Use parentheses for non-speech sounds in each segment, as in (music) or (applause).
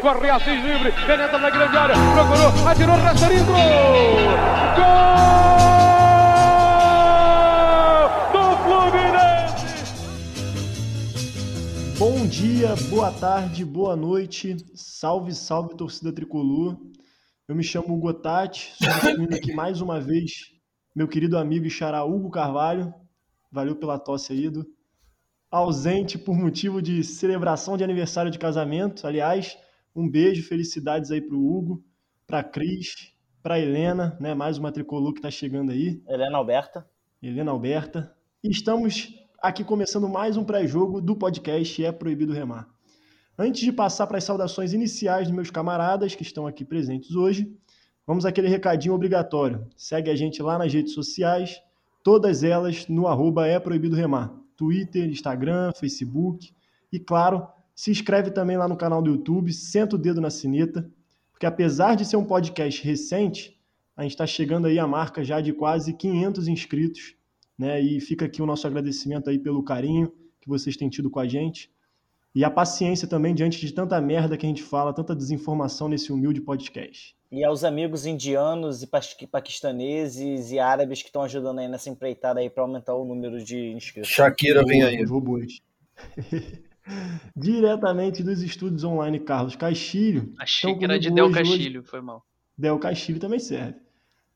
corre Assis livre, penetra na grande área, procurou, atirou, Rasterinho, gol! Bom dia, boa tarde, boa noite, salve, salve torcida tricolor. Eu me chamo Hugo Tati, substituindo aqui mais uma vez meu querido amigo e xará Hugo Carvalho. Valeu pela tosse aí, Edu. Ausente por motivo de celebração de aniversário de casamento. Aliás, um beijo, felicidades aí pro Hugo, pra Cris, pra Helena, né? Mais uma tricolor que tá chegando aí. Helena Alberta. Helena Alberta. E estamos aqui começando mais um pré-jogo do podcast É Proibido Remar. Antes de passar para as saudações iniciais dos meus camaradas que estão aqui presentes hoje, vamos àquele recadinho obrigatório. Segue a gente lá nas redes sociais, todas elas no arroba É Proibido Remar. Twitter, Instagram, Facebook. E claro, se inscreve também lá no canal do YouTube, senta o dedo na sineta, porque apesar de ser um podcast recente, a gente está chegando aí a marca já de quase 500 inscritos né? E fica aqui o nosso agradecimento aí pelo carinho que vocês têm tido com a gente e a paciência também diante de tanta merda que a gente fala, tanta desinformação nesse humilde podcast. E aos amigos indianos e paquistaneses e árabes que estão ajudando aí nessa empreitada aí para aumentar o número de inscritos. Shakira vem aí. Robôs. (laughs) Diretamente dos estúdios online Carlos Castilho. A xícara de Del Castilho, hoje... foi mal. Del Castilho também serve.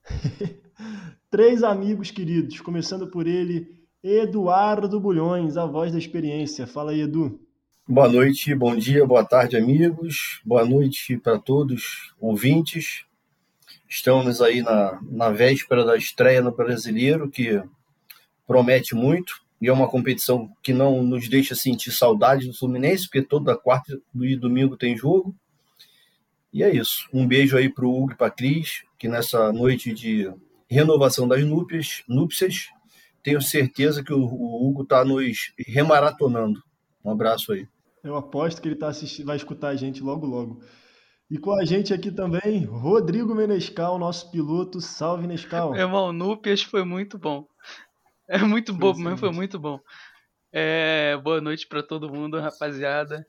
(laughs) Três amigos queridos, começando por ele, Eduardo Bulhões, a voz da experiência. Fala aí, Edu. Boa noite, bom dia, boa tarde, amigos. Boa noite para todos ouvintes. Estamos aí na, na véspera da estreia no Brasileiro, que promete muito. E é uma competição que não nos deixa sentir saudade do Fluminense, porque toda quarta e domingo tem jogo. E é isso. Um beijo aí para o Hugo e para a Cris, que nessa noite de renovação das núpcias, núpcias tenho certeza que o, o Hugo está nos remaratonando. Um abraço aí. Eu aposto que ele tá assistindo, vai escutar a gente logo logo. E com a gente aqui também, Rodrigo Menescal, nosso piloto. Salve, Nescal. Meu irmão, Núpias foi muito bom. É muito bobo, mas foi muito bom. É, boa noite para todo mundo, rapaziada.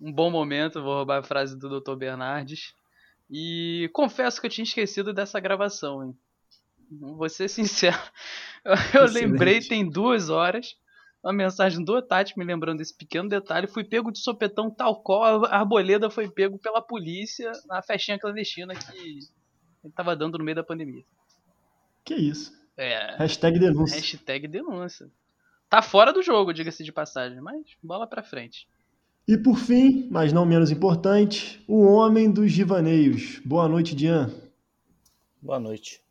Um bom momento, vou roubar a frase do Dr. Bernardes. E confesso que eu tinha esquecido dessa gravação, hein? Vou ser sincero. (laughs) Eu, eu lembrei, tem duas horas uma mensagem do Tati me lembrando desse pequeno detalhe. Fui pego de sopetão tal qual a Arboleda foi pego pela polícia na festinha clandestina que ele tava dando no meio da pandemia. Que isso? É. Hashtag denúncia. Hashtag denúncia. Tá fora do jogo, diga-se de passagem, mas bola pra frente. E por fim, mas não menos importante, o homem dos divaneios. Boa noite, Dian. Boa noite.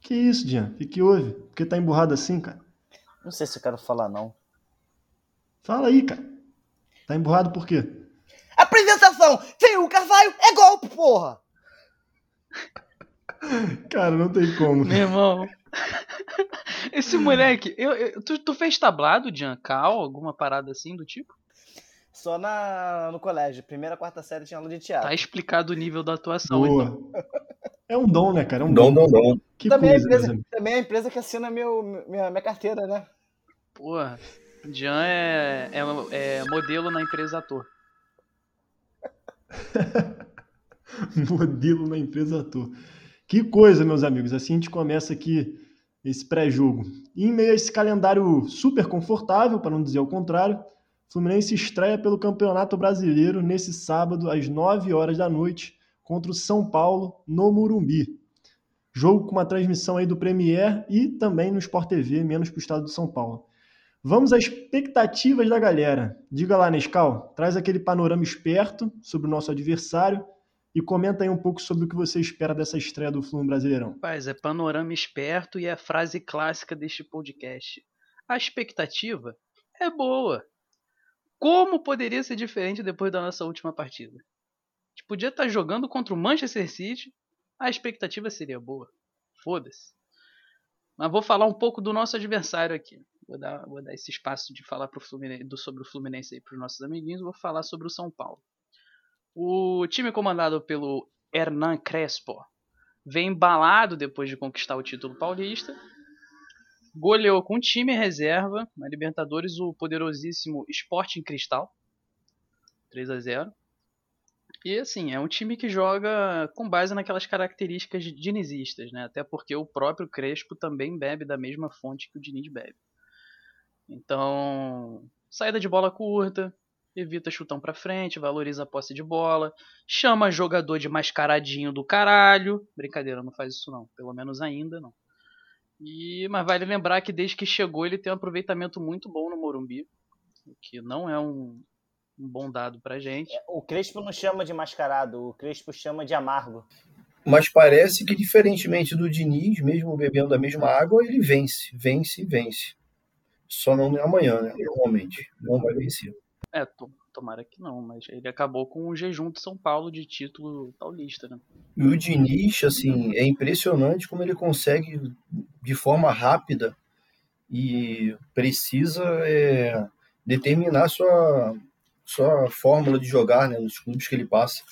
Que isso, Dian? O que, que houve? Por que tá emburrado assim, cara? Não sei se eu quero falar, não. Fala aí, cara. Tá emburrado por quê? Apresentação sem o Carvalho é golpe, porra! (laughs) Cara, não tem como. Meu irmão. (laughs) Esse moleque, eu, eu, tu, tu fez tablado de Ancal, alguma parada assim do tipo? Só na, no colégio. Primeira, quarta série tinha aula de teatro. Tá explicado o nível da atuação, Boa. então. É um dom, né, cara? É um Dom, dom, dom. Que também, coisa, é a empresa, amigos. também é a empresa que assina meu, minha, minha carteira, né? Porra, Jean é, é, é modelo na empresa ator. (laughs) Modelo na empresa ator. Que coisa, meus amigos. Assim a gente começa aqui esse pré-jogo. E em meio a esse calendário super confortável, para não dizer o contrário, o Fluminense estreia pelo Campeonato Brasileiro nesse sábado, às 9 horas da noite, contra o São Paulo, no Murumbi. Jogo com uma transmissão aí do Premier e também no Sport TV, menos para o estado de São Paulo. Vamos às expectativas da galera. Diga lá, Nescau, traz aquele panorama esperto sobre o nosso adversário e comenta aí um pouco sobre o que você espera dessa estreia do Fluminense Brasileirão. Rapaz, é panorama esperto e é a frase clássica deste podcast. A expectativa é boa. Como poderia ser diferente depois da nossa última partida? A gente podia estar jogando contra o Manchester City, a expectativa seria boa. Foda-se. Mas vou falar um pouco do nosso adversário aqui. Vou dar, vou dar esse espaço de falar do, sobre o Fluminense aí para os nossos amiguinhos. Vou falar sobre o São Paulo. O time comandado pelo Hernan Crespo vem embalado depois de conquistar o título paulista. Goleou com time reserva na Libertadores o poderosíssimo Sporting Cristal. 3 a 0 E assim, é um time que joga com base naquelas características dinizistas, né? Até porque o próprio Crespo também bebe da mesma fonte que o Diniz bebe. Então, saída de bola curta, evita chutão pra frente, valoriza a posse de bola, chama jogador de mascaradinho do caralho. Brincadeira, não faz isso não, pelo menos ainda não. E, mas vale lembrar que desde que chegou ele tem um aproveitamento muito bom no Morumbi, o que não é um, um bom dado pra gente. O Crespo não chama de mascarado, o Crespo chama de amargo. Mas parece que, diferentemente do Diniz, mesmo bebendo da mesma água, ele vence, vence, vence. Só não amanhã, né? Normalmente. Não vai vencer. É, to- tomara que não, mas ele acabou com o jejum de São Paulo de título paulista, né? E o Diniz, assim, é impressionante como ele consegue, de forma rápida e precisa, é, determinar sua, sua fórmula de jogar né, nos clubes que ele passa.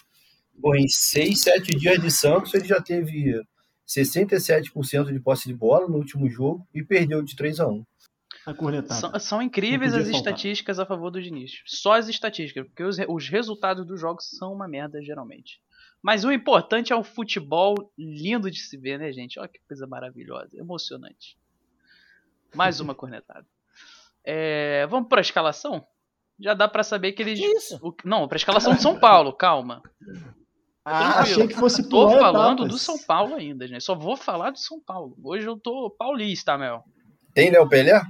Pô, em seis, sete dias de Santos, ele já teve 67% de posse de bola no último jogo e perdeu de 3 a 1 A cornetada. São, são incríveis as faltar. estatísticas a favor do Diniz. Só as estatísticas, porque os, os resultados dos jogos são uma merda, geralmente. Mas o importante é um futebol lindo de se ver, né, gente? Olha que coisa maravilhosa, emocionante. Mais uma (laughs) cornetada. É, vamos para a escalação? Já dá pra saber que eles. Que isso? o- não, pra escalação de São Paulo, calma. Ah, Achei que fosse Tô falando etapas. do São Paulo ainda, gente. Só vou falar do São Paulo. Hoje eu tô paulista, Mel. Tem Léo Pelé?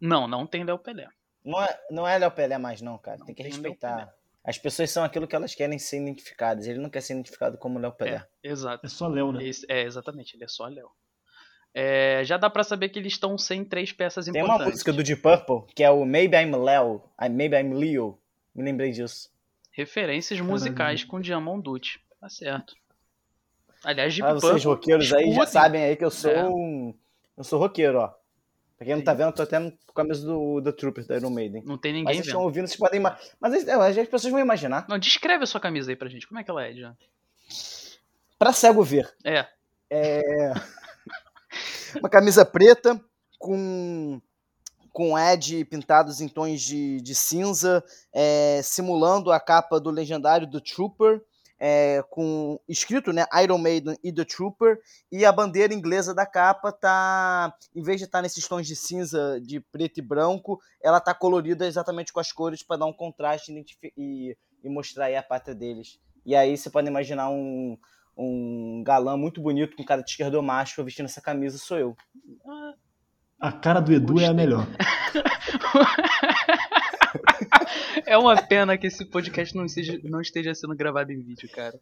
Não, não tem Léo Pelé. não é, não é Léo Pelé mais, não, cara. Tem que tem respeitar. As pessoas são aquilo que elas querem ser identificadas. Ele não quer ser identificado como Léo Pelé. É, exato. É só Léo, né? Esse- é, exatamente, ele é só Léo. É, já dá pra saber que eles estão sem três peças Tem uma importantes. música do Deep Purple que é o Maybe I'm Léo, I- Maybe I'm Leo. Me lembrei disso. Referências Caralho. musicais com Diamond Dutti. Tá certo. Aliás, Deep Ah, vocês Purple, roqueiros aí já escutem. sabem aí que eu sou É. um. Eu sou roqueiro, ó. Pra quem não tá vendo, eu tô até com a camisa do The Trooper da Iron Maiden. Não tem Mas ninguém vocês estão vendo. ouvindo, vocês podem imaginar. Mas é, as pessoas vão imaginar. Não, descreve a sua camisa aí pra gente. Como é que ela é, Jean? Pra cego ver. É, Uma camisa preta com com Ed pintados em tons de, de cinza, é, simulando a capa do legendário do Trooper, é, com escrito né, Iron Maiden e The Trooper, e a bandeira inglesa da capa tá, em vez de estar nesses tons de cinza, de preto e branco, ela tá colorida exatamente com as cores para dar um contraste e, e mostrar aí a pátria deles. E aí você pode imaginar um, um galã muito bonito com cara de esquerdomacho vestindo essa camisa, sou eu. A cara do Edu é a Gostei. melhor. (laughs) é uma pena que esse podcast não esteja, não esteja sendo gravado em vídeo, cara.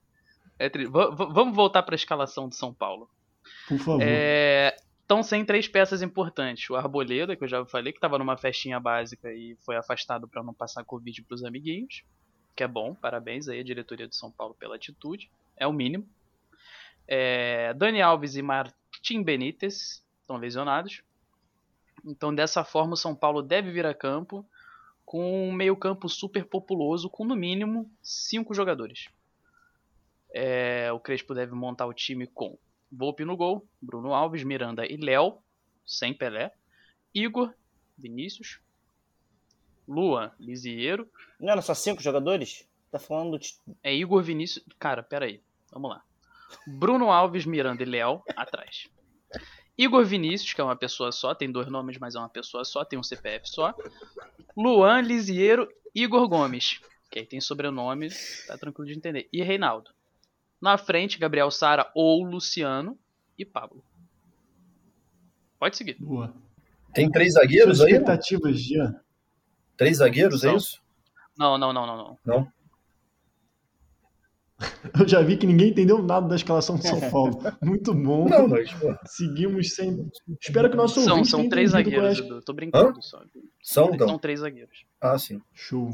É tri- va- va- vamos voltar pra escalação do São Paulo. Por favor. Estão sem três peças importantes. O Arboleda, que eu já falei, que estava numa festinha básica e foi afastado para não passar Covid pros amiguinhos. Que é bom, parabéns aí à diretoria do São Paulo pela atitude. É o mínimo. É, Dani Alves e Martim Benítez estão lesionados. Então, dessa forma, o São Paulo deve vir a campo com um meio-campo super populoso, com no mínimo cinco jogadores. É, o Crespo deve montar o time com Volpe no gol, Bruno Alves, Miranda e Léo, sem Pelé, Igor, Vinícius, Luan, Lisieiro, Não eram só cinco jogadores? Tá falando de. é Igor Vinícius. Cara, pera aí, vamos lá. Bruno Alves, Miranda e Léo atrás. Igor Vinícius, que é uma pessoa só, tem dois nomes, mas é uma pessoa só, tem um CPF só. Luan, Lisieiro, Igor Gomes, que aí tem sobrenome, tá tranquilo de entender. E Reinaldo. Na frente, Gabriel Sara ou Luciano e Pablo. Pode seguir. Boa. Tem três zagueiros aí? expectativas, Jean? Três zagueiros, é isso? Não, não, não, não, não. (laughs) Eu já vi que ninguém entendeu nada da escalação de São Paulo. Muito bom. Não, mas, pô, Seguimos sem. Espero que nosso São, são tenha três é zagueiros, Edu. Tô brincando só. são, São então. três zagueiros. Ah, sim. Show.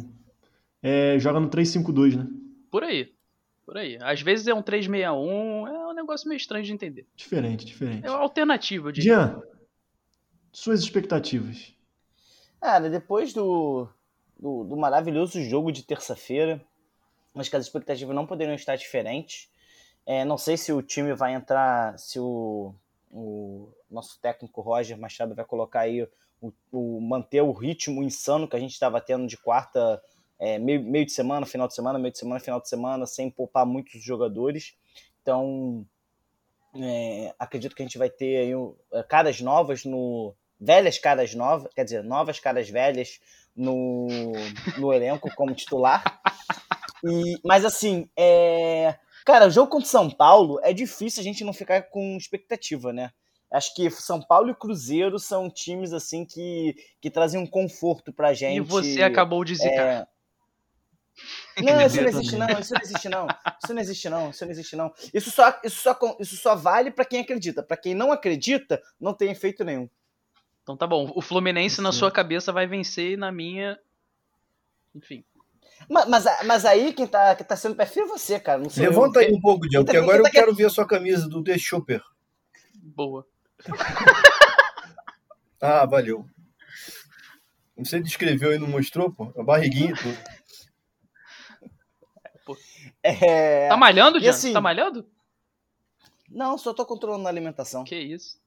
É, joga no 3-5-2, né? Por aí. Por aí. Às vezes é um 361, é um negócio meio estranho de entender. Diferente, diferente. É uma alternativa, eu diria. Jean, suas expectativas. Cara, depois do, do, do maravilhoso jogo de terça-feira, acho que as expectativas não poderiam estar diferentes. É, não sei se o time vai entrar, se o, o nosso técnico Roger Machado vai colocar aí o, o- manter o ritmo insano que a gente estava tendo de quarta é, meio, meio de semana, final de semana, meio de semana, final de semana, sem poupar muitos jogadores. Então, é, acredito que a gente vai ter aí, é, caras novas no. velhas caras novas, quer dizer, novas caras velhas no, no elenco como titular. (laughs) E, mas assim, é, cara, o jogo contra São Paulo é difícil a gente não ficar com expectativa, né? Acho que São Paulo e Cruzeiro são times assim que, que trazem um conforto pra gente. E você acabou de zicar. É... (laughs) Não, isso não existe não, isso não existe não. Isso não existe não, isso não existe não. Isso só, isso só, isso só vale para quem acredita. Para quem não acredita, não tem efeito nenhum. Então tá bom. O Fluminense Sim. na sua cabeça vai vencer e na minha. Enfim. Mas, mas, mas, aí quem tá, quem tá sendo perfil é você, cara. Não Levanta eu. aí um pouco, Diego, porque agora eu quero ver a sua camisa do The Super. Boa. (laughs) ah, valeu. Você descreveu e não mostrou, pô? A barriguinha tudo. (laughs) É... Tá malhando, Jean? Assim, tá malhando? Não, só tô controlando a alimentação. Que isso.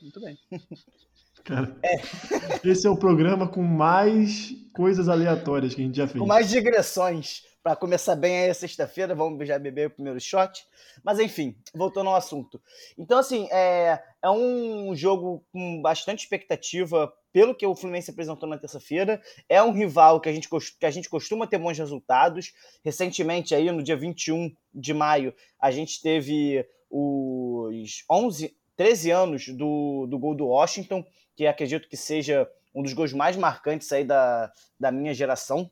Muito bem. (laughs) Cara, é. (laughs) esse é o programa com mais coisas aleatórias que a gente já fez. Com mais digressões. Para começar bem aí sexta-feira, vamos já beber o primeiro shot. Mas enfim, voltando ao assunto. Então, assim, é, é um jogo com bastante expectativa pelo que o Fluminense apresentou na terça-feira. É um rival que a, gente, que a gente costuma ter bons resultados. Recentemente, aí, no dia 21 de maio, a gente teve os 11, 13 anos do, do gol do Washington, que acredito que seja um dos gols mais marcantes aí da, da minha geração.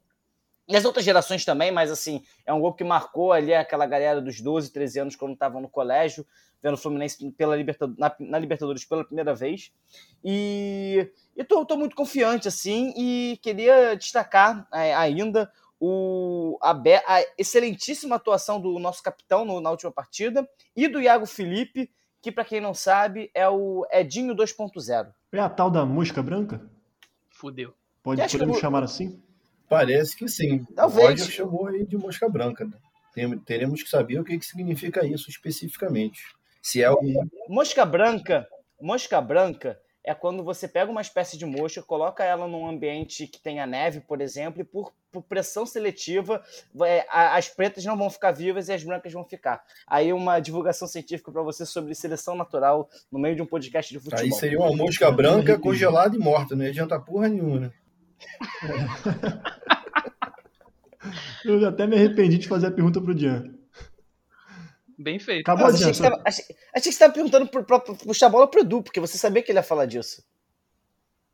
E as outras gerações também, mas assim, é um gol que marcou ali aquela galera dos 12, 13 anos quando estavam no colégio, vendo o Fluminense pela Libertadores, na, na, Libertadores pela primeira vez. E estou muito confiante, assim, e queria destacar é, ainda o, a, a, excelentíssima atuação do nosso capitão no, na última partida e do Iago Felipe, que, para quem não sabe, é o Edinho 2.0. É a tal da mosca branca? Fudeu. Pode, podemos que... chamar assim? Parece que sim. Talvez. O Roger chamou aí de mosca branca. Né? teremos que saber o que, que significa isso especificamente. Se é o... Mosca branca, mosca branca é quando você pega uma espécie de mosca, coloca ela num ambiente que tenha neve, por exemplo, e por, por pressão seletiva, é, as pretas não vão ficar vivas e as brancas vão ficar. Aí uma divulgação científica para você sobre seleção natural no meio de um podcast de futebol. Aí seria uma mosca branca congelada e morta, não adianta porra nenhuma, né? (laughs) Eu até me arrependi de fazer a pergunta pro Dian. Bem feito. Acabou Nossa, achei, que tava, achei, achei, que você estava perguntando para puxar a bola pro Edu, porque você sabia que ele ia falar disso.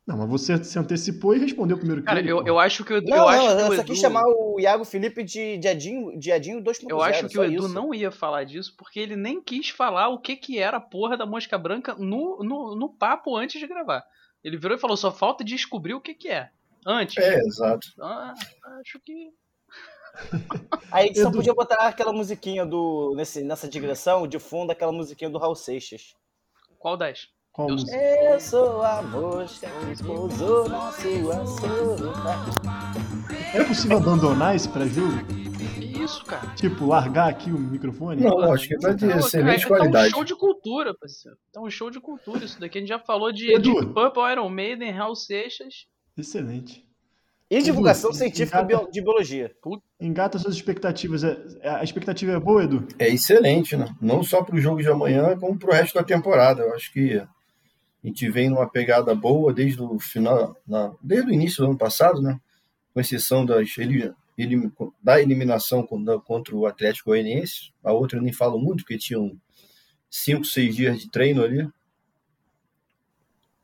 Não, mas você se antecipou e respondeu primeiro que Cara, ele, eu, eu acho que o Edu. Não, eu não, acho que eu só Edu... quis chamar o Iago Felipe de, de Edinho 2.0. Eu acho que o Edu isso. não ia falar disso porque ele nem quis falar o que, que era a porra da mosca branca no, no, no papo antes de gravar. Ele virou e falou: só falta descobrir o que, que é. Antes. É, exato. Ah, acho que. Aí só podia botar aquela musiquinha do. Nesse, nessa digressão, de fundo, aquela musiquinha do Raul Seixas. Qual das? Qual eu, sou a mosca que pousou na sua sopa. É possível abandonar esse pré-jogo? Que isso, cara? Tipo, largar aqui o microfone? Não, acho que tá de excelente qualidade. Tá um show de cultura, parceiro. Tá um show de cultura isso daqui. A gente já falou de Deep Purple, Iron Maiden, Raul Seixas. Excelente. E divulgação Edu, científica engata, de biologia. Engata suas expectativas. É, é, a expectativa é boa, Edu? É excelente, né? Não só para o jogo de amanhã, como para o resto da temporada. Eu acho que a gente vem numa pegada boa desde o final, na, desde o início do ano passado, né? Com exceção das, da eliminação contra o Atlético Goianiense. A outra eu nem falo muito, porque tinham cinco, seis dias de treino ali.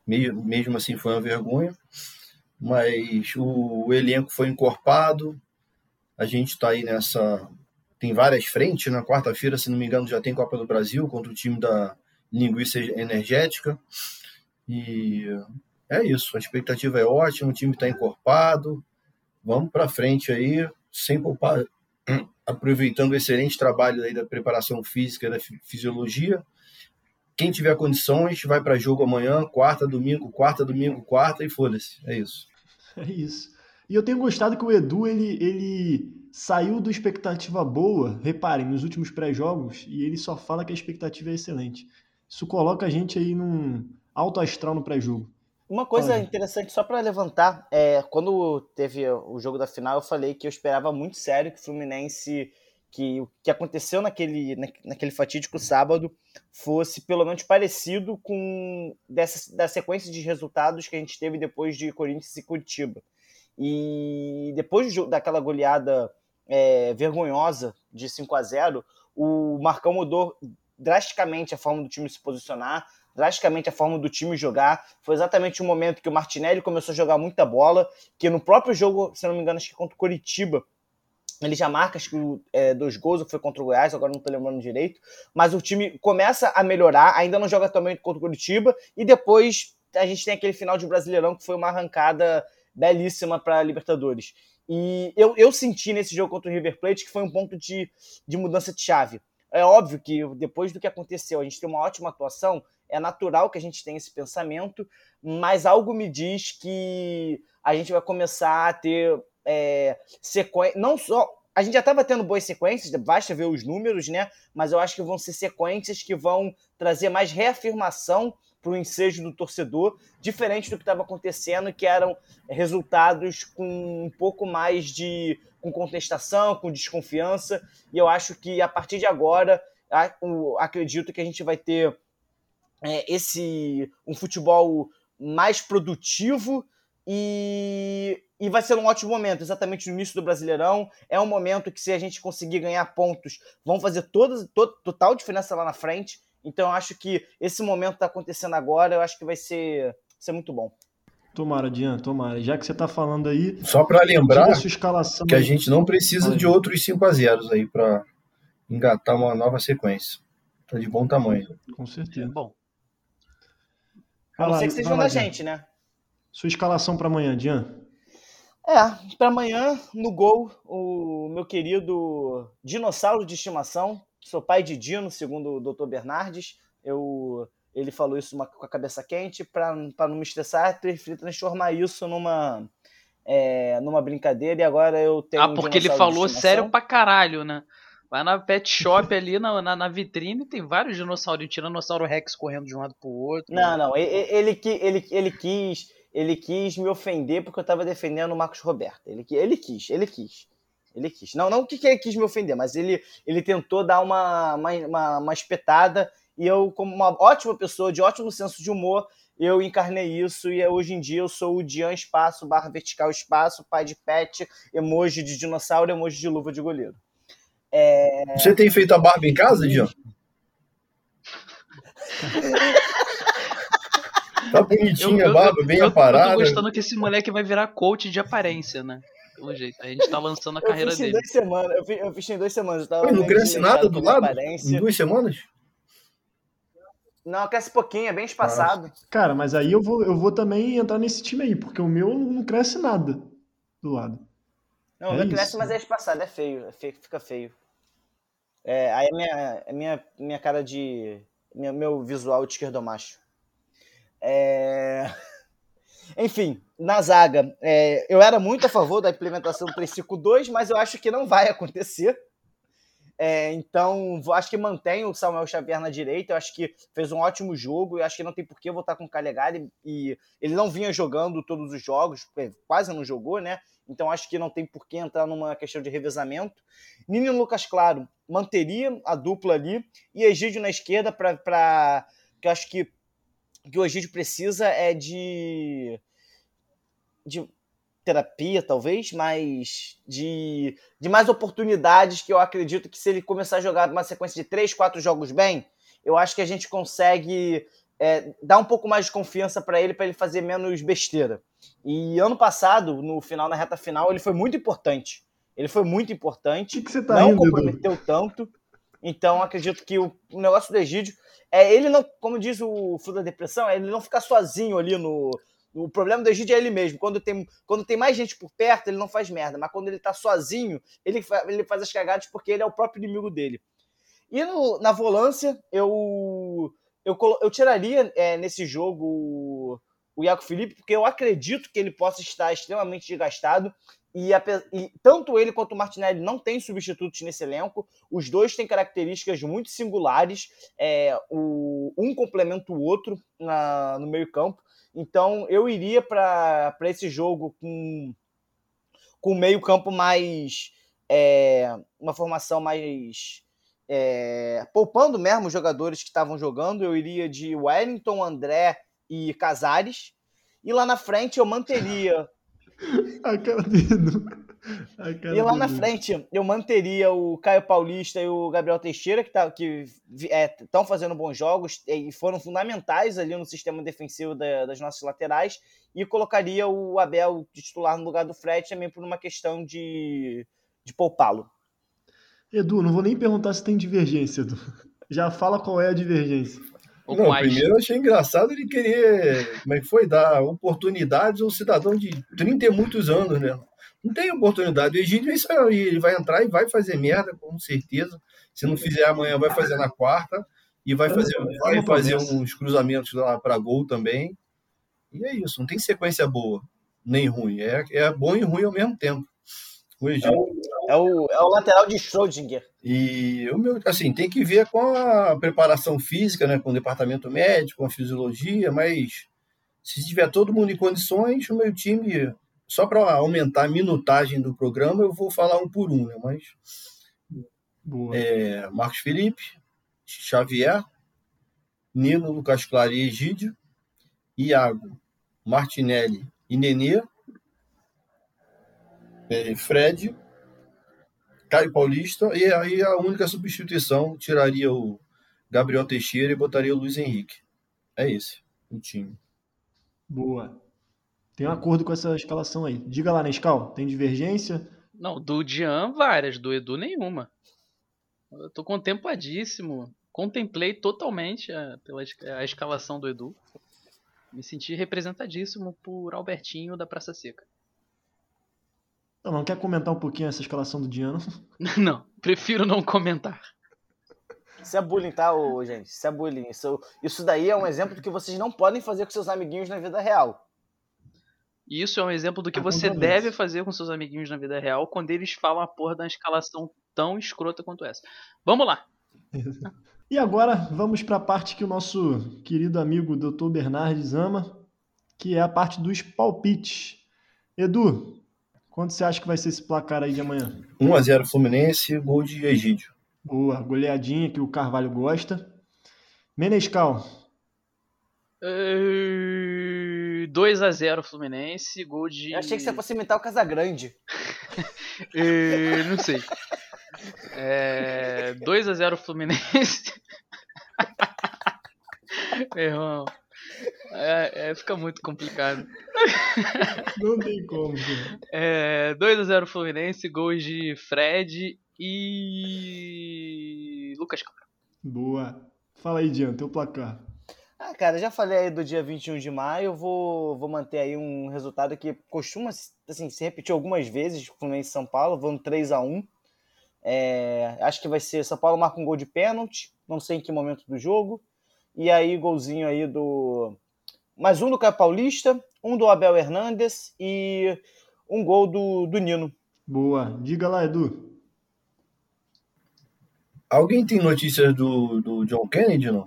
Mesmo assim, foi uma vergonha mas o, elenco foi encorpado. A gente está aí nessa. Tem várias frentes. Na né? quarta-feira, se não me engano, já tem Copa do Brasil contra o time da Linguiça Energética. E é isso. A expectativa é ótima. O time está encorpado. Vamos para frente aí, sem poupar, (clears throat) aproveitando o excelente trabalho aí da preparação física, da fisiologia. Quem tiver condições, vai para jogo amanhã, quarta, domingo, quarta, domingo, quarta e foda-se. É isso. (laughs) É isso. E eu tenho gostado que o Edu ele, ele saiu do expectativa boa, reparem, nos últimos pré-jogos, e ele só fala que a expectativa é excelente. Isso coloca a gente aí num alto astral no pré-jogo. Uma coisa interessante, só para levantar, é, quando teve o jogo da final, eu falei que eu esperava muito sério que o Fluminense, que o que aconteceu naquele, naquele fatídico sábado, fosse pelo menos parecido com dessa, da sequência de resultados que a gente teve depois de Corinthians e Curitiba. E depois daquela goleada é, vergonhosa de 5 a 0 o Marcão mudou drasticamente a forma do time se posicionar, drasticamente a forma do time jogar. Foi exatamente o momento que o Martinelli começou a jogar muita bola, que no próprio jogo, se não me engano, acho que contra o Curitiba, ele já marca acho que é, dois gols, ou foi contra o Goiás, agora não estou lembrando direito, mas o time começa a melhorar, ainda não joga também contra o Curitiba, e depois a gente tem aquele final de Brasileirão que foi uma arrancada belíssima para Libertadores. E eu, eu senti nesse jogo contra o River Plate que foi um ponto de, de mudança de chave. É óbvio que depois do que aconteceu, a gente tem uma ótima atuação, é natural que a gente tenha esse pensamento, mas algo me diz que a gente vai começar a ter é, sequência. Não só. A gente já estava tendo boas sequências, basta ver os números, né? Mas eu acho que vão ser sequências que vão trazer mais reafirmação para o ensejo do torcedor, diferente do que estava acontecendo, que eram resultados com um pouco mais de com contestação, com desconfiança. E eu acho que a partir de agora, acredito que a gente vai ter é, esse um futebol mais produtivo e, e vai ser um ótimo momento, exatamente no início do Brasileirão. É um momento que, se a gente conseguir ganhar pontos, vão fazer toda, toda, total diferença lá na frente. Então, eu acho que esse momento está acontecendo agora, eu acho que vai ser, ser muito bom. Tomara, Dian, tomara. Já que você está falando aí. Só para lembrar a que a gente não precisa de outros 5 a 0 aí para engatar uma nova sequência. Tá de bom tamanho. Com certeza. Bom. A não ser que seja da gente, né? Sua escalação para amanhã, Dian? É, para amanhã, no gol, o meu querido dinossauro de estimação, sou pai de Dino, segundo o Dr. Bernardes. Eu, ele falou isso uma, com a cabeça quente, para não me estressar, preferi transformar isso numa, é, numa brincadeira e agora eu tenho. Ah, porque um ele falou sério pra caralho, né? Vai na pet shop ali, na, na, na, vitrine, tem vários dinossauros, tiranossauro Rex correndo de um lado pro outro. Não, não, ele, ele, ele, ele quis. Ele quis me ofender porque eu tava defendendo o Marcos Roberto. Ele, ele quis, ele quis. Ele quis. Não, não que ele quis me ofender, mas ele, ele tentou dar uma, uma, uma, uma espetada e eu, como uma ótima pessoa, de ótimo senso de humor, eu encarnei isso e hoje em dia eu sou o Dian Espaço, barra vertical espaço, pai de pet, emoji de dinossauro, emoji de luva de goleiro. É... Você tem feito a barba em casa, Dian? (laughs) tá bonitinha a barba, bem aparada. Eu tô gostando que esse moleque vai virar coach de aparência, né? Pelo jeito. A gente tá lançando a carreira dele. Duas semanas, eu, fiz, eu fiz em duas semanas. não cresce nada do lado? Aparência. Em duas semanas? Não, cresce pouquinho, é bem espaçado. Cara, mas aí eu vou, eu vou também entrar nesse time aí, porque o meu não cresce nada do lado. Não, o é meu cresce, mas é espaçado, é feio, é feio, fica feio. É, aí é minha, é minha, minha cara de. Minha, meu visual de esquerdomacho. É... Enfim, na zaga, é, eu era muito a favor da implementação do 352, mas eu acho que não vai acontecer. É, então, acho que mantém o Samuel Xavier na direita. Eu acho que fez um ótimo jogo. Eu acho que não tem por que votar com o Calegari. E ele não vinha jogando todos os jogos, quase não jogou, né? Então acho que não tem por que entrar numa questão de revezamento. Nino Lucas Claro manteria a dupla ali e Egídio na esquerda para que eu acho que que o Egídio precisa é de de terapia, talvez, mas de, de mais oportunidades que eu acredito que se ele começar a jogar uma sequência de três, quatro jogos bem, eu acho que a gente consegue é, dar um pouco mais de confiança para ele, para ele fazer menos besteira. E ano passado, no final, na reta final, ele foi muito importante. Ele foi muito importante. Que que você tá não indo, comprometeu tanto. Então, acredito que o, o negócio do Egídio é ele não, como diz o Flu da Depressão, é ele não ficar sozinho ali no. O problema do Egídio é ele mesmo. Quando tem, quando tem mais gente por perto, ele não faz merda. Mas quando ele tá sozinho, ele, ele faz as cagadas porque ele é o próprio inimigo dele. E no, na volância, eu eu, eu tiraria é, nesse jogo o Iaco Felipe, porque eu acredito que ele possa estar extremamente desgastado. E, a, e, tanto ele quanto o Martinelli não têm substitutos nesse elenco. Os dois têm características muito singulares. É, o, um complementa o outro na, no meio-campo. Então eu iria para esse jogo com com meio campo mais é, uma formação mais é, poupando mesmo os jogadores que estavam jogando. Eu iria de Wellington, André e Casares. E lá na frente eu manteria. (laughs) Aquela dedo. E lá na frente eu manteria o Caio Paulista e o Gabriel Teixeira, que tá, estão é, fazendo bons jogos e foram fundamentais ali no sistema defensivo da, das nossas laterais, e colocaria o Abel titular no lugar do Fred também por uma questão de, de poupá-lo. Edu, não vou nem perguntar se tem divergência, Edu. (laughs) Já fala qual é a divergência. Não, mais. primeiro eu achei engraçado ele querer, como é que foi, dar oportunidades a um cidadão de 30 e muitos anos, né? Não tem oportunidade. O Egídio é isso aí, ele vai entrar e vai fazer merda, com certeza. Se não fizer amanhã, vai fazer na quarta. E vai fazer, vai fazer uns cruzamentos lá para gol também. E é isso, não tem sequência boa, nem ruim. É, é bom e ruim ao mesmo tempo. O Egídio. É o, é o lateral de Schrödinger. E o meu, assim, tem que ver com a preparação física, né, com o departamento médico, com a fisiologia, mas se tiver todo mundo em condições, o meu time só para aumentar a minutagem do programa, eu vou falar um por um, né? Mas. É, Marcos Felipe, Xavier, Nino, Lucas Claro e Egídio, Iago, Martinelli e Nenê, é, Fred, Caio Paulista, e aí a única substituição tiraria o Gabriel Teixeira e botaria o Luiz Henrique. É esse o time. Boa. Tem um acordo com essa escalação aí. Diga lá, Nescau, tem divergência? Não, do Dian várias, do Edu nenhuma. Eu tô contempladíssimo. Contemplei totalmente a, pela, a escalação do Edu. Me senti representadíssimo por Albertinho da Praça Seca. Não, não quer comentar um pouquinho essa escalação do Diano? (laughs) não, prefiro não comentar. Isso é bullying, tá, ô, gente? Isso é bullying. Isso, isso daí é um exemplo do que vocês não podem fazer com seus amiguinhos na vida real. Isso é um exemplo do que você deve fazer com seus amiguinhos na vida real quando eles falam a porra da escalação tão escrota quanto essa. Vamos lá. (laughs) e agora vamos para a parte que o nosso querido amigo Dr. Bernardes ama, que é a parte dos palpites. Edu, quanto você acha que vai ser esse placar aí de amanhã? 1 a 0 Fluminense, gol de Egídio. Boa, goleadinha que o Carvalho gosta. Menescal. Uh... 2 a 0 Fluminense, gol de. Eu achei que você fosse imitar o Casagrande. e... (laughs) Não sei. É... 2 a 0 Fluminense. (laughs) Meu irmão. É, é, fica muito complicado. Não tem como. É, 2 a 0 Fluminense, gols de Fred e Lucas Claro. Boa. Fala aí, Dian, teu placar. Ah, cara, já falei aí do dia 21 de maio, eu vou, vou manter aí um resultado que costuma assim, se repetir algumas vezes, Fluminense e São Paulo, vão 3 a 1 é, Acho que vai ser São Paulo marca um gol de pênalti, não sei em que momento do jogo. E aí, golzinho aí do. Mais um do Caio Paulista, um do Abel Hernandes e um gol do, do Nino. Boa. Diga lá, Edu. Alguém tem notícias do, do John Kennedy, não?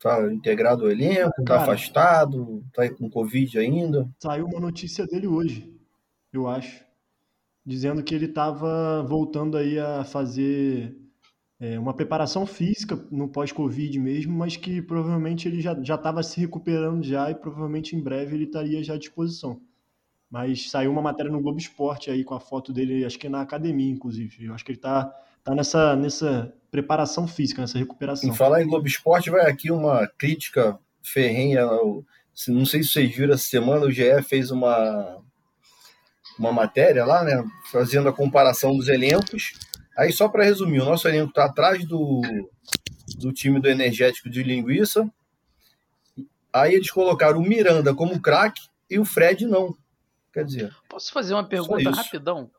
Tá integrado ao elenco, tá afastado, tá com Covid ainda. Saiu uma notícia dele hoje, eu acho. Dizendo que ele estava voltando aí a fazer é, uma preparação física no pós-Covid mesmo, mas que provavelmente ele já estava se recuperando já e provavelmente em breve ele estaria já à disposição. Mas saiu uma matéria no Globo Esporte aí com a foto dele, acho que na academia, inclusive. Eu acho que ele está tá nessa, nessa preparação física, nessa recuperação. Em falar em Globo Esporte, vai aqui uma crítica ferrenha. Não sei se vocês viram essa semana, o GE fez uma, uma matéria lá, né? Fazendo a comparação dos elencos. Aí, só para resumir, o nosso elenco está atrás do, do time do Energético de Linguiça. Aí eles colocaram o Miranda como craque e o Fred não. Quer dizer. Posso fazer uma pergunta rapidão?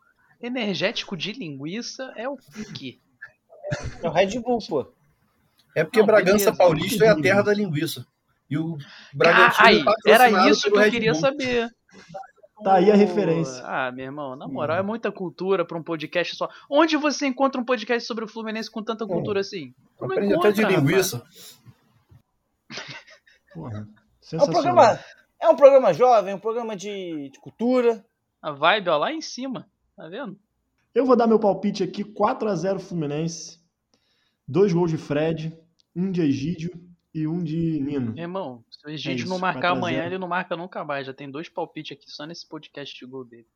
Energético de linguiça é o quê? É o Red Bull, pô. É porque Não, Bragança beleza, Paulista é a terra da linguiça. E o Bragantino ah, aí, é era isso que eu queria Bull. saber. Tá aí a referência. Ah, meu irmão, na moral, hum. é muita cultura para um podcast só. Onde você encontra um podcast sobre o Fluminense com tanta cultura hum. assim? Não Aprende até de linguiça. (laughs) Porra. É um programa É um programa jovem, um programa de, de cultura. A vibe, ó, lá em cima. Tá vendo? Eu vou dar meu palpite aqui, 4 a 0 Fluminense. Dois gols de Fred, um de Egídio e um de Nino. Irmão, se o Egídio isso, não marcar 4 a amanhã, 0. ele não marca nunca mais. Já tem dois palpites aqui só nesse podcast de gol dele.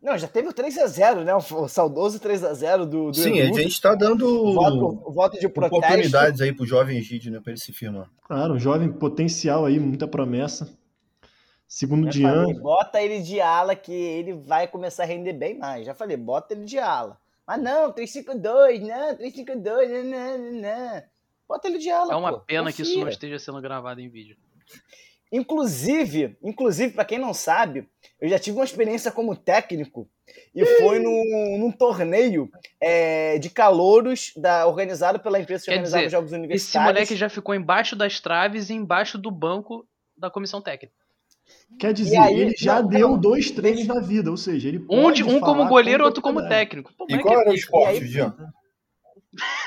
Não, já teve o 3x0, né? O saudoso 3x0 do, do Sim, Edu. a gente está dando voto, voto de protesto. oportunidades aí pro jovem Egídio, né, para ele se firmar. Claro, um jovem potencial aí, muita promessa. Segundo Já Dian, falei, bota ele de ala que ele vai começar a render bem mais. Já falei, bota ele de ala. Mas não, 352, não, 352, não, não, não, não. Bota ele de ala, É uma pô, pena que isso não esteja sendo gravado em vídeo. Inclusive, inclusive para quem não sabe, eu já tive uma experiência como técnico e foi num, num torneio é, de calouros da, organizado pela empresa que Quer organizava dizer, Jogos Esse Universitários. moleque já ficou embaixo das traves e embaixo do banco da comissão técnica. quer dizer, aí- ele já não, deu calma. dois treinos na vida, ou seja, ele Um, pode de- um como goleiro, outro como técnico. Pô, E qual é era o esporte, Jean?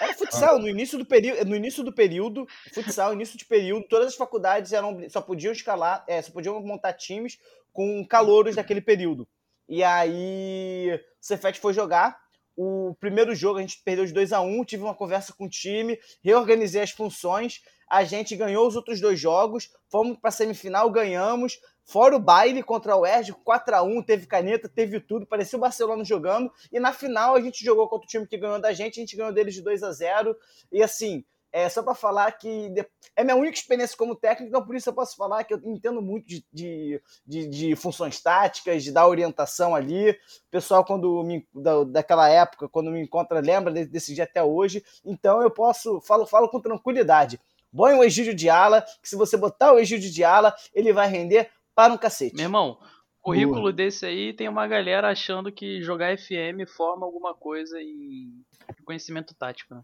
Era (laughs) futsal, no início do período, no início do período, futsal, início de período, todas as faculdades eram só podiam escalar, é, só podiam montar times com calouros daquele período. E aí o Cefet foi jogar. O primeiro jogo a gente perdeu de 2 a 1 tive uma conversa com o time, reorganizei as funções, a gente ganhou os outros dois jogos, fomos para semifinal, ganhamos. Fora o baile contra o Erge, 4x1, teve caneta, teve tudo, parecia o Barcelona jogando. E na final a gente jogou contra o time que ganhou da gente, a gente ganhou deles de 2 a 0 E assim, é só para falar que é minha única experiência como técnico, então por isso eu posso falar que eu entendo muito de, de, de- de funções táticas, de dar orientação ali. O pessoal, quando me, da, daquela época, quando me encontra, lembra de- desse dia até hoje. Então eu posso, falo, falo com tranquilidade. Põe o Egídio de ala, que se você botar o Egídio de ala, ele vai render para um cacete. Meu irmão, currículo desse aí tem uma galera achando que jogar FM forma alguma coisa em conhecimento tático, né?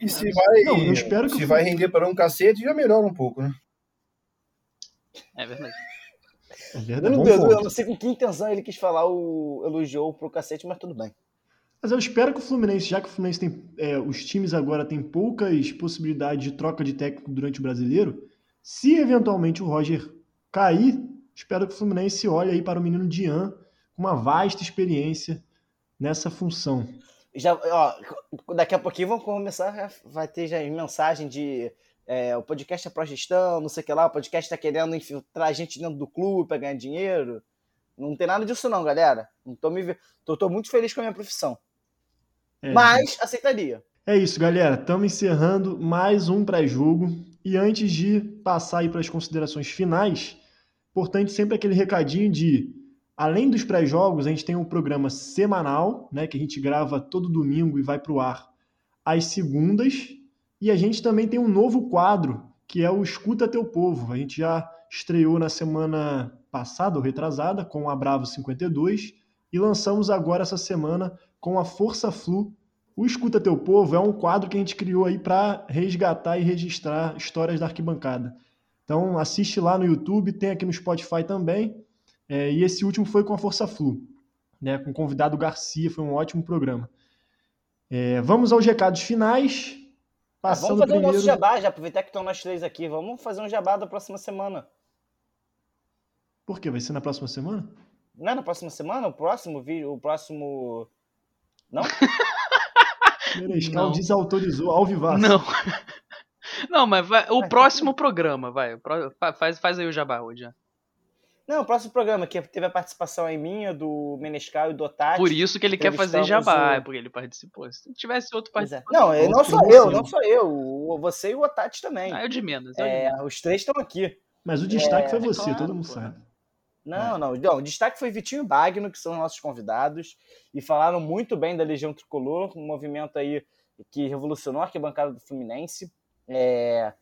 E se vai, Não, eu espero que se o- vai render para um cacete, já melhora um pouco, né? É verdade. É Eu verdade, não, eu, eu ponto. não sei com que intenção ele quis falar o elogiou pro cacete, mas tudo bem. Mas eu espero que o Fluminense, já que o Fluminense tem. é, os times agora têm poucas possibilidades de troca de técnico durante o brasileiro, se eventualmente o Roger cair, espero que o Fluminense olhe aí para o menino Dian com uma vasta experiência nessa função. Já, ó, daqui a pouquinho vão começar, vai ter já mensagem de é, o podcast é pró-gestão, não sei o que lá, o podcast tá querendo infiltrar a gente dentro do clube para ganhar dinheiro. Não tem nada disso não, galera. Não tô, me, tô, tô muito feliz com a minha profissão. É, Mas aceitaria. É isso, galera. Estamos encerrando mais um pré-jogo. E antes de passar aí para as considerações finais, importante sempre aquele recadinho de, além dos pré-jogos, a gente tem um programa semanal, né, que a gente grava todo domingo e vai para o ar às segundas. E a gente também tem um novo quadro, que é o Escuta Teu Povo. A gente já estreou na semana passada ou retrasada com a Bravo 52 e lançamos agora essa semana com a Força Flu o Escuta Teu Povo é um quadro que a gente criou aí para resgatar e registrar histórias da arquibancada. Então assiste lá no YouTube, tem aqui no Spotify também. É, e esse último foi com a Força Flu, né, com o convidado Garcia, foi um ótimo programa. É, vamos aos recados finais. Ah, Passando vamos fazer o primeiro... nosso jabá, já aproveitar que estão nós três aqui. Vamos fazer um jabá da próxima semana. Por quê? Vai ser na próxima semana? Não é na próxima semana? O próximo vídeo, o próximo. Não? (laughs) Não. desautorizou ao vivaço. Não. (laughs) Não, mas vai, o próximo programa, vai. o Faz, faz aí o jabá hoje. já. Não, o próximo programa, que teve a participação aí minha, do Menescal e do Otati. Por isso que ele quer fazer jabá, o- é porque ele participou. Se tivesse outro é. participante. Não, é, não Outro eu, não só eu. Você e o Otati também. Ah, eu de menos. eu de É, menos. os três estão aqui. Mas o destaque foi é você, claro, todo mundo pô. sabe. Não, não, não. O destaque foi Vitinho e Bagno, que são os nossos convidados, e falaram muito bem da Legião Tricolor, um movimento aí que revolucionou a arquibancada do Fluminense. É,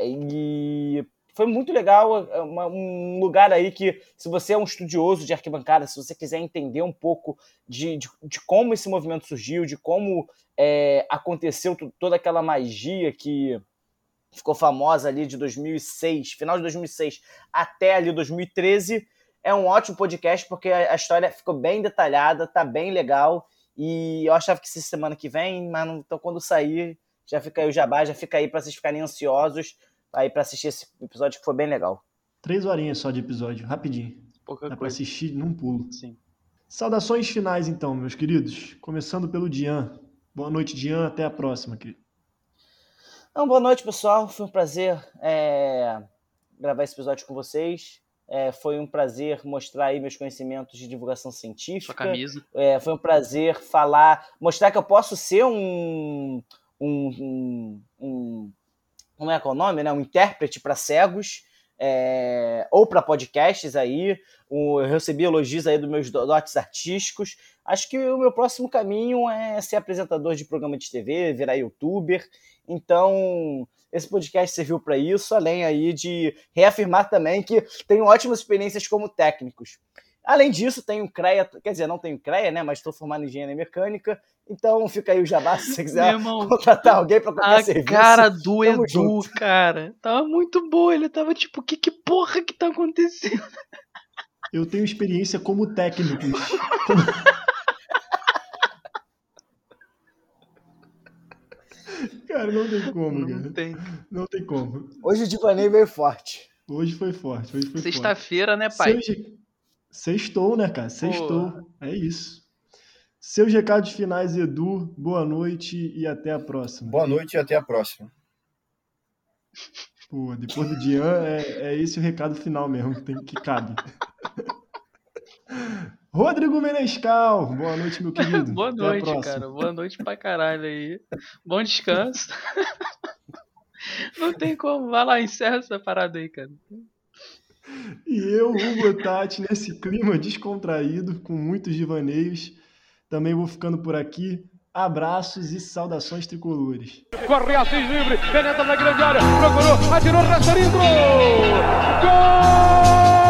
e foi muito legal, é uma- um lugar aí que, se você é um estudioso de arquibancada, se você quiser entender um pouco de, de, de como esse movimento surgiu, de como é, aconteceu to- toda aquela magia que ficou famosa ali de 2006, final de 2006 até ali 2013, é um ótimo podcast porque a a história ficou bem detalhada, tá bem legal. E eu achava que essa semana que vem, mas não, então quando sair, já fica aí o jabá, já fica aí para vocês ficarem ansiosos aí para assistir esse episódio que foi bem legal. Três horinhas só de episódio, rapidinho. Pouca Dá pra coisa. assistir num pulo. Sim. Saudações finais, então, meus queridos. Começando pelo Dian. Boa noite, Dian. Até a próxima, querido. Então, boa noite, pessoal. Foi um prazer é, gravar esse episódio com vocês. É, foi um prazer mostrar aí meus conhecimentos de divulgação Sua científica. camisa. É, foi um prazer falar, mostrar que eu posso ser um, um, um, um como é que é o nome, né? Um intérprete para cegos é, ou para podcasts aí. Eu recebi elogios aí dos meus do- dotes artísticos. Acho que o meu próximo caminho é ser apresentador de programa de TV, virar youtuber. Então, esse podcast serviu para isso, além aí de reafirmar também que tenho ótimas experiências como técnicos. Além disso, tenho CREA, quer dizer, não tenho CREA, né? Mas estou formado em engenharia mecânica. Então fica aí o jabá se você quiser irmão, contratar alguém para qualquer a serviço. cara do Tamo Edu, junto. cara, tava muito boa. Ele tava tipo, que, que porra que tá acontecendo? (laughs) Eu tenho experiência como técnico. (laughs) cara, não tem como, Não cara. tem. Não tem como. Hoje o Divanei veio forte. Hoje foi forte, hoje foi forte. Sexta-feira, né, pai? Sextou, né, cara? Sextou. É isso. Seus recados finais, Edu. Boa noite e até a próxima. Boa noite e até a próxima. Pô, depois do Dian, é, é esse o recado final mesmo que, tem, que cabe. (laughs) Rodrigo Menescal. Boa noite, meu querido. (laughs) Boa noite, cara. Boa noite pra caralho aí. Bom descanso. (laughs) Não tem como. Vai lá, encerra essa parada aí, cara. E eu, Hugo Tati, nesse clima descontraído, com muitos divaneios, também vou ficando por aqui. Abraços e saudações tricolores. Corre livre, penetra na grande área, procurou, atirou. Gol!